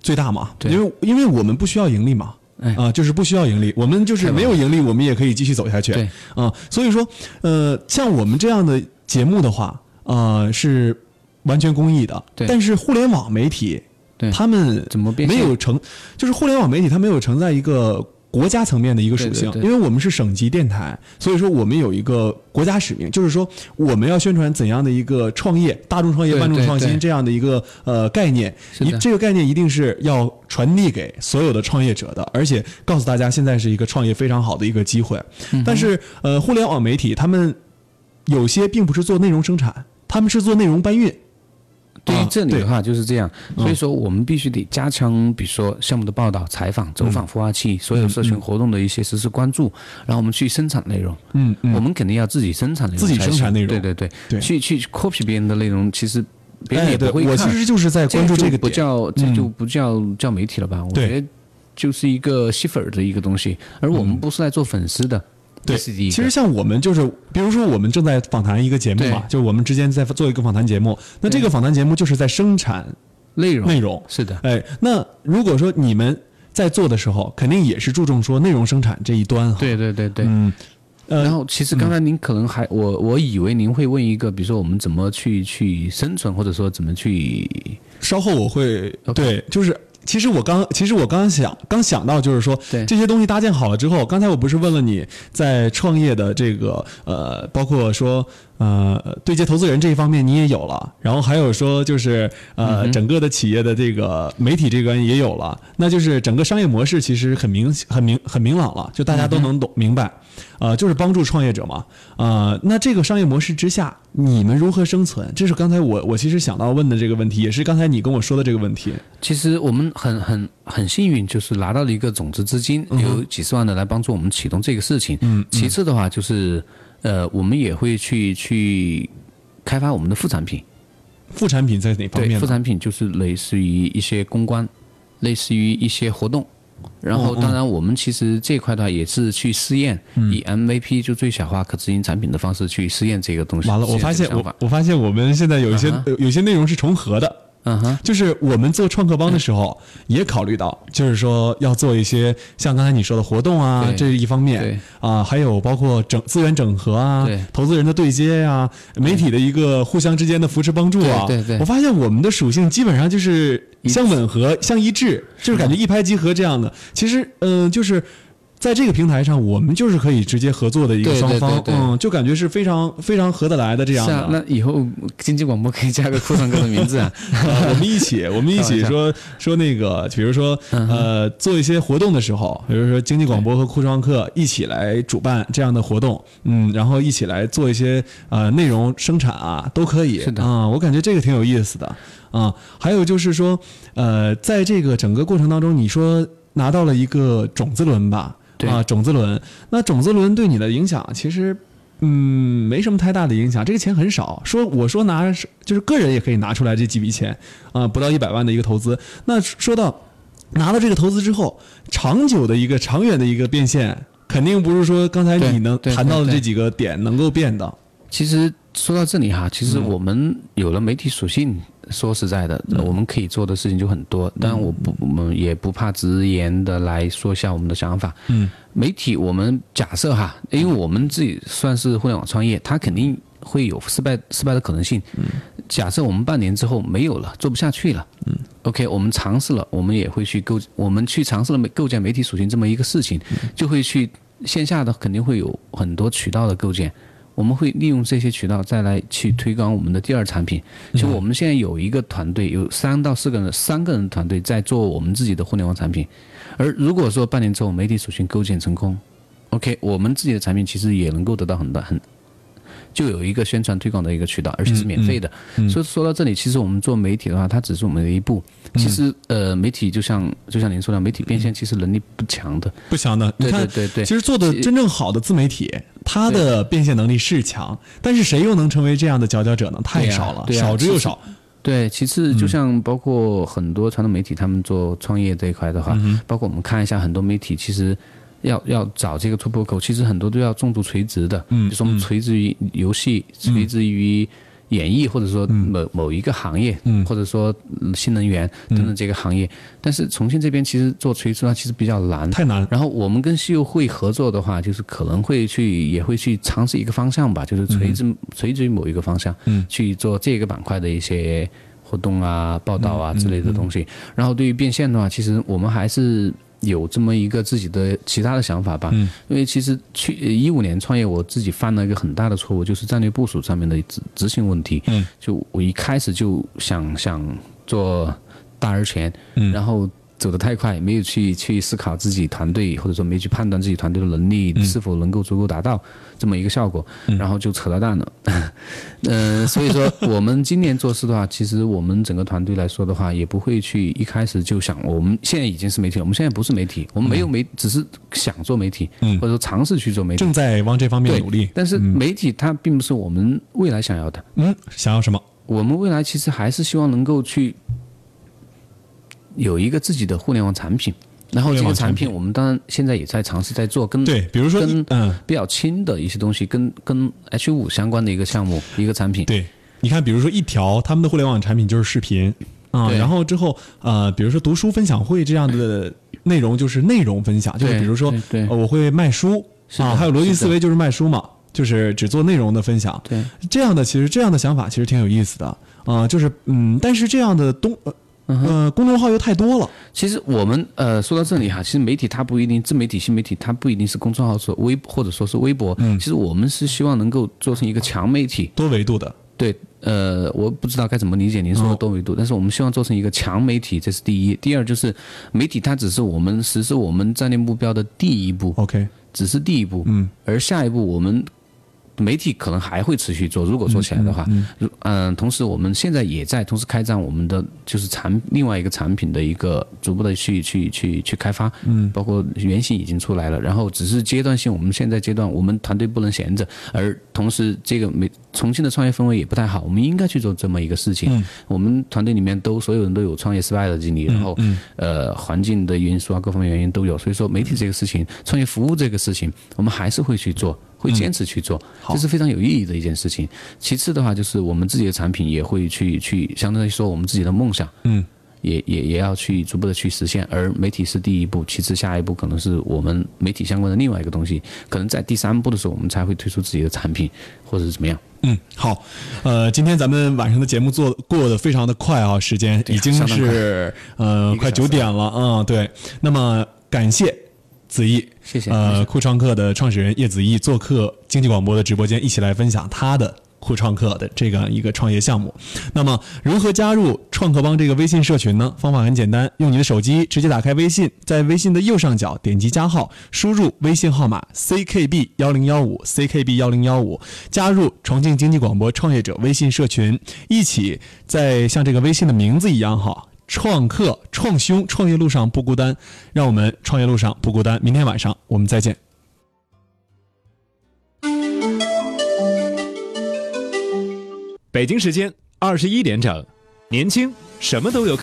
最大嘛，因为因为我们不需要盈利嘛。哎啊，就是不需要盈利，我们就是没有盈利，我们也可以继续走下去。对啊，所以说，呃，像我们这样的节目的话，呃，是完全公益的。对。但是互联网媒体，对。他们怎么变没有承，就是互联网媒体它没有承载一个国家层面的一个属性，对对对。因为我们是省级电台，所以说我们有一个国家使命，就是说我们要宣传怎样的一个创业、大众创业、万众创新这样的一个呃概念，一这个概念一定是要传递给所有的创业者的，而且告诉大家现在是一个创业非常好的一个机会。嗯但是呃，互联网媒体他们有些并不是做内容生产，他们是做内容搬运。对于这里的话就是这样，所以说我们必须得加强，比如说项目的报道、采访、走访孵化器，所有社群活动的一些实时关注，然后我们去生产内容。嗯嗯我们肯定要自己生产内容自己，生产内容对对对，对去去 copy 别人的内容，其实别人也不会看。我其实就是在关注这个不。叫这嗯就不叫叫媒体了吧？我觉得就是一个吸粉儿的一个东西，而我们不是来做粉丝的。对。其实像我们就是，比如说我们正在访谈一个节目嘛，就是我们之间在做一个访谈节目，那这个访谈节目就是在生产内容内容。是的，哎，那如果说你们在做的时候，肯定也是注重说内容生产这一端哈。对对对对。嗯，呃，然后，其实刚才您可能还我我以为您会问一个，比如说我们怎么去去生存，或者说怎么去稍后我会对，就是其实我刚其实我刚想刚想到就是说，这些东西搭建好了之后，刚才我不是问了你在创业的这个呃，包括说呃对接投资人这一方面你也有了，然后还有说就是嗯呃、整个的企业的这个媒体这关也有了，那就是整个商业模式其实很明很明很明朗了，就大家都能懂、明白。呃，就是帮助创业者嘛，呃，那这个商业模式之下，你们如何生存？这是刚才我我其实想到问的这个问题，也是刚才你跟我说的这个问题。其实我们很很很幸运，就是拿到了一个种子资金，有几十万的来帮助我们启动这个事情。嗯其次的话就是，呃，我们也会去去开发我们的副产品。副产品在哪方对，面？副产品就是类似于一些公关，类似于一些活动。然后，当然，我们其实这块的话也是去试验，以 MVP 就最小化可执行产品的方式去试验这个东西。完了，我发现我我发现我们现在有一些、有些内容是重合的。嗯哼，就是我们做创客帮的时候，也考虑到，就是说要做一些像刚才你说的活动啊，这是一方面。对。啊，还有包括整资源整合啊对，投资人的对接呀、媒体的一个互相之间的扶持帮助啊。对对对。我发现我们的属性基本上就是相吻合、相一致，就是感觉一拍即合这样的。其实，嗯、就是。在这个平台上，我们就是可以直接合作的一个双方，对对对嗯，就感觉是非常非常合得来的这样的。是啊，那以后经济广播可以加个库上哥的名字啊。呃我们一起，我们一起说说那个，比如说嗯呃，做一些活动的时候，比如说经济广播和酷创客一起来主办这样的活动，嗯，然后一起来做一些呃内容生产啊，都可以。是的啊，我感觉这个挺有意思的啊。还有就是说，呃，在这个整个过程当中，你说拿到了一个种子轮吧？对啊，种子轮。那种子轮对你的影响，其实嗯，没什么太大的影响，这个钱很少。说我说拿就是个人也可以拿出来这几笔钱啊、不到一百万的一个投资。那说到拿到这个投资之后，长久的一个长远的一个变现，肯定不是说刚才你能谈到的这几个点能够变的。其实说到这里哈，其实我们有了媒体属性，说实在的，我们可以做的事情就很多。当然，我不，我们也不怕直言的来说一下我们的想法。嗯，媒体，我们假设哈，因为我们自己算是互联网创业，它肯定会有失败失败的可能性。嗯，假设我们半年之后没有了，做不下去了。嗯，OK，我们尝试了，我们也会去构，我们去尝试了媒构建媒体属性这么一个事情，就会去线下的肯定会有很多渠道的构建。我们会利用这些渠道再来去推广我们的第二产品。其实我们现在有一个团队，有三到四个人，三个人团队在做我们自己的互联网产品。而如果说半年之后媒体属性构建成功，OK，我们自己的产品其实也能够得到很大很。就有一个宣传推广的一个渠道，而且是免费的。所以说到这里，其实我们做媒体的话，它只是我们的一步。其实呃，媒体就像就像您说的，媒体变现其实能力不强的。不强的，你对看，对对对其实做的真正好的自媒体，它的变现能力是强，但是谁又能成为这样的佼佼者呢？太少了，少之又少。对，其次就像包括很多传统媒体，他们做创业这一块的话，包括我们看一下很多媒体，其实要要找这个突破口，其实很多都要重度垂直的，比如说我们垂直于游戏，垂直于演艺，或者说某某一个行业，嗯。或者说嗯新能源等等这个行业。但是重庆这边其实做垂直的话，其实比较难，太难。然后我们跟西游会合作的话，就是可能会去也会去尝试一个方向吧，就是垂直、垂直于某一个方向，嗯，去做这个板块的一些活动啊、报道啊之类的东西。然后对于变现的话，其实我们还是。有这么一个自己的其他的想法吧，嗯，因为其实去一五年创业，我自己犯了一个很大的错误，就是战略部署上面的执执行问题，嗯，就我一开始就想想做大而全，嗯，然后走得太快，没有去去思考自己团队，或者说没去判断自己团队的能力是否能够足够达到这么一个效果，然后就扯到蛋了。嗯、所以说我们今年做事的话，其实我们整个团队来说的话，也不会去一开始就想我们现在已经是媒体了，我们现在不是媒体，我们没有媒，只是想做媒体，或者说尝试去做媒体正。在往这方面努力。但是媒体它并不是我们未来想要的，嗯，想要什么？我们未来其实还是希望能够去有一个自己的互联网产品，然后这个产品。我们当然现在也在尝试在做，跟对，比如说，跟嗯，比较轻的一些东西，跟跟 H 五相关的一个项目一个产品，对，你看，比如说一条他们的互联网产品就是视频。啊、对。然后之后呃，比如说读书分享会这样的内容就是内容分享，就是比如说对我会卖书。啊，还有逻辑思维就是卖书嘛，就是只做内容的分享。对，这样的其实这样的想法其实挺有意思的。啊、就是嗯，但是这样的东呃嗯呃公众号又太多了，其实我们呃说到这里哈，其实媒体它不一定自媒体、新媒体，它不一定是公众号所微或者说是微博，嗯，其实我们是希望能够做成一个强媒体，多维度的。对，呃，我不知道该怎么理解您说的多维度，但是我们希望做成一个强媒体，这是第一。第二就是媒体它只是我们实施我们战略目标的第一步，OK，只是第一步，嗯，而下一步我们媒体可能还会持续做，如果做起来的话，如嗯、同时我们现在也在同时开展我们的就是产另外一个产品的一个逐步的去去去去开发，嗯，包括原型已经出来了，然后只是阶段性，我们现在阶段我们团队不能闲着，而同时这个没重庆的创业氛围也不太好，我们应该去做这么一个事情，嗯。我们团队里面都所有人都有创业失败的经历，然后呃环境的因素啊各方面原因都有，所以说媒体这个事情，创业服务这个事情，我们还是会去做。会坚持去做，这是非常有意义的一件事情。其次的话，就是我们自己的产品也会去去，相当于说我们自己的梦想，嗯，也也也要去逐步的去实现。而媒体是第一步，其次下一步可能是我们媒体相关的另外一个东西，可能在第三步的时候，我们才会推出自己的产品或者是怎么样。嗯，好，呃，今天咱们晚上的节目做过得非常的快啊，时间已经 是呃快九点了啊、对，那么感谢子毅，谢谢呃，酷创客的创始人叶子毅做客经济广播的直播间，一起来分享他的酷创客的这个一个创业项目。那么，如何加入创客帮这个微信社群呢？方法很简单，用你的手机直接打开微信，在微信的右上角点击加号，输入微信号码 ckb 幺零幺五 ckb 幺零幺五，加入重庆经济广播创业者微信社群，一起在像这个微信的名字一样哈。创客创兄，创业路上不孤单，让我们创业路上不孤单。明天晚上我们再见。北京时间二十一点整，年轻什么都有。